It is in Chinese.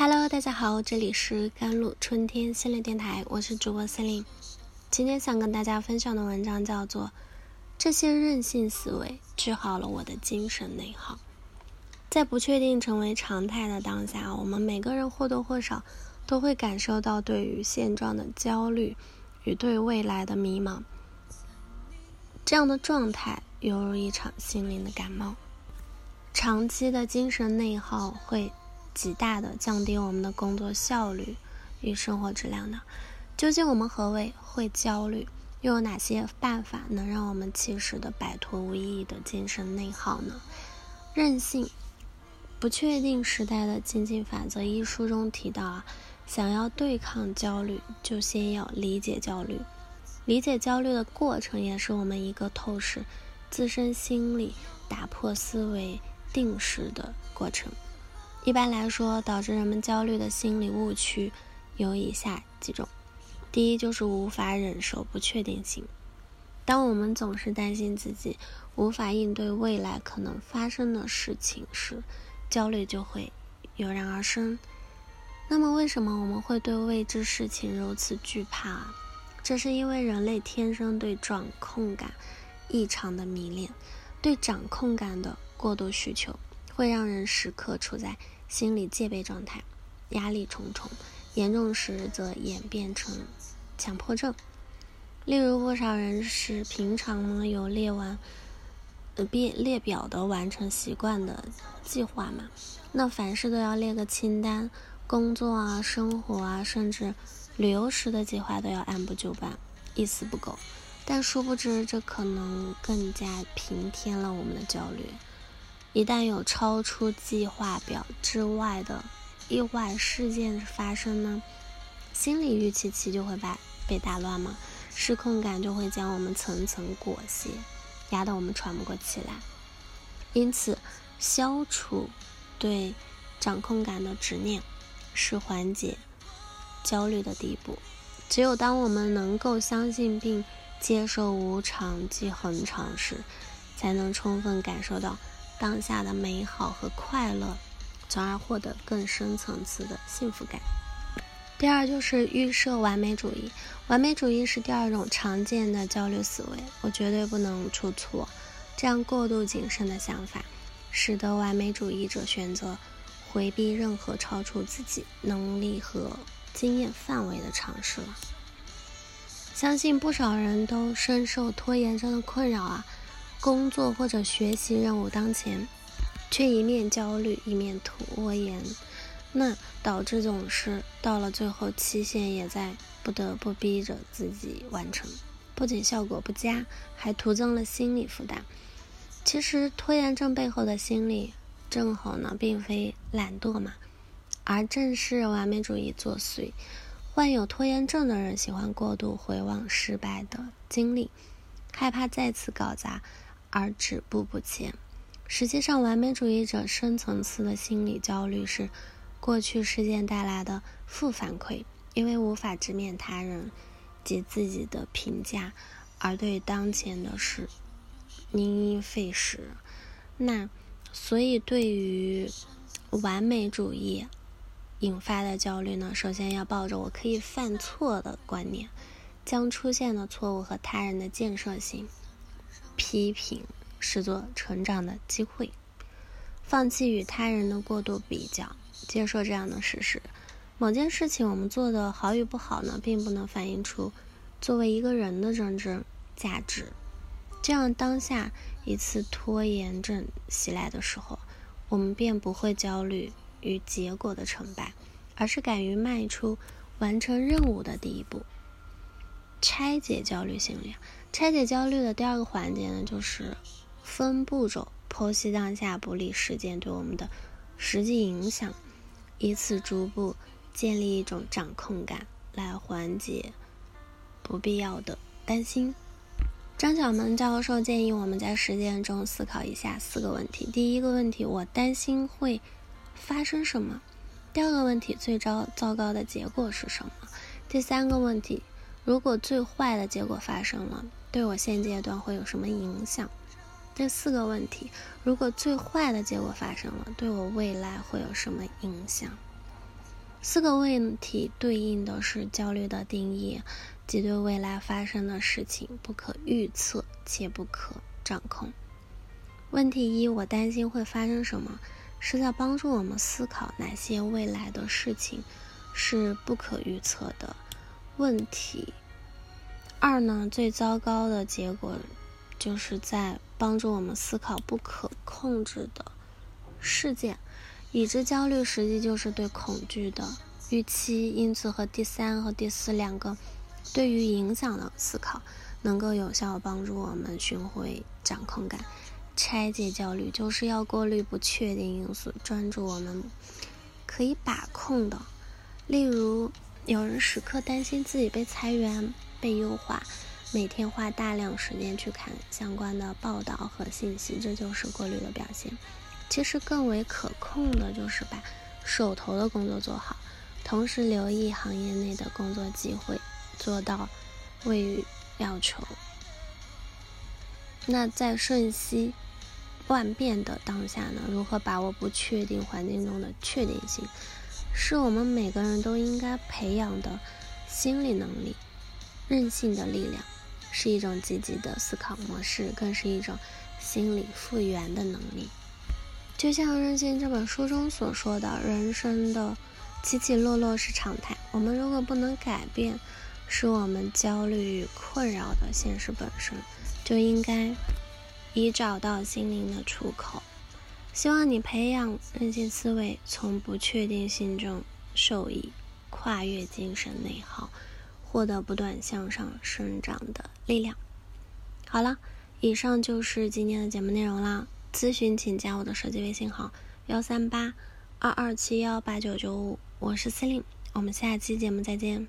Hello，大家好，这里是甘露春天心灵电台，我是主播司令。今天想跟大家分享的文章叫做《这些任性思维治好了我的精神内耗》。在不确定成为常态的当下，我们每个人或多或少都会感受到对于现状的焦虑与对未来的迷茫。这样的状态犹如一场心灵的感冒，长期的精神内耗会。极大的降低我们的工作效率与生活质量的。究竟我们何为会焦虑？又有哪些办法能让我们切实的摆脱无意义的精神内耗呢？任性，不确定时代的经济法则一书中提到啊，想要对抗焦虑，就先要理解焦虑。理解焦虑的过程，也是我们一个透视自身心理、打破思维定式的过程。一般来说，导致人们焦虑的心理误区有以下几种：第一，就是无法忍受不确定性。当我们总是担心自己无法应对未来可能发生的事情时，焦虑就会油然而生。那么，为什么我们会对未知事情如此惧怕？这是因为人类天生对掌控感异常的迷恋，对掌控感的过度需求会让人时刻处在。心理戒备状态，压力重重，严重时则演变成强迫症。例如，不少人是平常呢有列完呃列列表的完成习惯的计划嘛，那凡事都要列个清单，工作啊、生活啊，甚至旅游时的计划都要按部就班，一丝不苟。但殊不知，这可能更加平添了我们的焦虑。一旦有超出计划表之外的意外事件发生呢，心理预期期就会被被打乱嘛，失控感就会将我们层层裹挟，压得我们喘不过气来。因此，消除对掌控感的执念，是缓解焦虑的第一步。只有当我们能够相信并接受无常即恒常时，才能充分感受到。当下的美好和快乐，从而获得更深层次的幸福感。第二就是预设完美主义，完美主义是第二种常见的焦虑思维，我绝对不能出错。这样过度谨慎的想法，使得完美主义者选择回避任何超出自己能力和经验范围的尝试了。相信不少人都深受拖延症的困扰啊。工作或者学习任务当前，却一面焦虑一面拖延，那导致总是到了最后期限也在不得不逼着自己完成，不仅效果不佳，还徒增了心理负担。其实拖延症背后的心理正好呢，并非懒惰嘛，而正是完美主义作祟。患有拖延症的人喜欢过度回望失败的经历，害怕再次搞砸。而止步不前。实际上，完美主义者深层次的心理焦虑是过去事件带来的负反馈，因为无法直面他人及自己的评价，而对当前的事因噎废食。那所以，对于完美主义引发的焦虑呢，首先要抱着我可以犯错的观念，将出现的错误和他人的建设性。批评视作成长的机会，放弃与他人的过度比较，接受这样的事实：某件事情我们做的好与不好呢，并不能反映出作为一个人的真正价值。这样，当下一次拖延症袭来的时候，我们便不会焦虑于结果的成败，而是敢于迈出完成任务的第一步。拆解焦虑心理，拆解焦虑的第二个环节呢，就是分步骤剖析当下不利事件对我们的实际影响，以此逐步建立一种掌控感，来缓解不必要的担心。张小萌教授建议我们在实践中思考以下四个问题：第一个问题，我担心会发生什么？第二个问题，最糟糟糕的结果是什么？第三个问题。如果最坏的结果发生了，对我现阶段会有什么影响？这四个问题，如果最坏的结果发生了，对我未来会有什么影响？四个问题对应的是焦虑的定义，即对未来发生的事情不可预测且不可掌控。问题一：我担心会发生什么？是在帮助我们思考哪些未来的事情是不可预测的问题。二呢，最糟糕的结果就是在帮助我们思考不可控制的事件。已知焦虑实际就是对恐惧的预期，因此和第三和第四两个对于影响的思考，能够有效帮助我们寻回掌控感。拆解焦虑就是要过滤不确定因素，专注我们可以把控的。例如，有人时刻担心自己被裁员、被优化，每天花大量时间去看相关的报道和信息，这就是过滤的表现。其实更为可控的就是把手头的工作做好，同时留意行业内的工作机会，做到未雨要求。那在瞬息万变的当下呢？如何把握不确定环境中的确定性，是我们每个人都应该培养的心理能力。韧性的力量是一种积极的思考模式，更是一种心理复原的能力。就像《韧性》这本书中所说的，人生的起起落落是常态。我们如果不能改变是我们焦虑与困扰的现实本身，就应该已找到心灵的出口。希望你培养韧性思维，从不确定性中受益，跨越精神内耗，获得不断向上生长的力量。好了，以上就是今天的节目内容啦。咨询请加我的手机微信号幺三八二二七幺八九九五，我是司令，我们下期节目再见。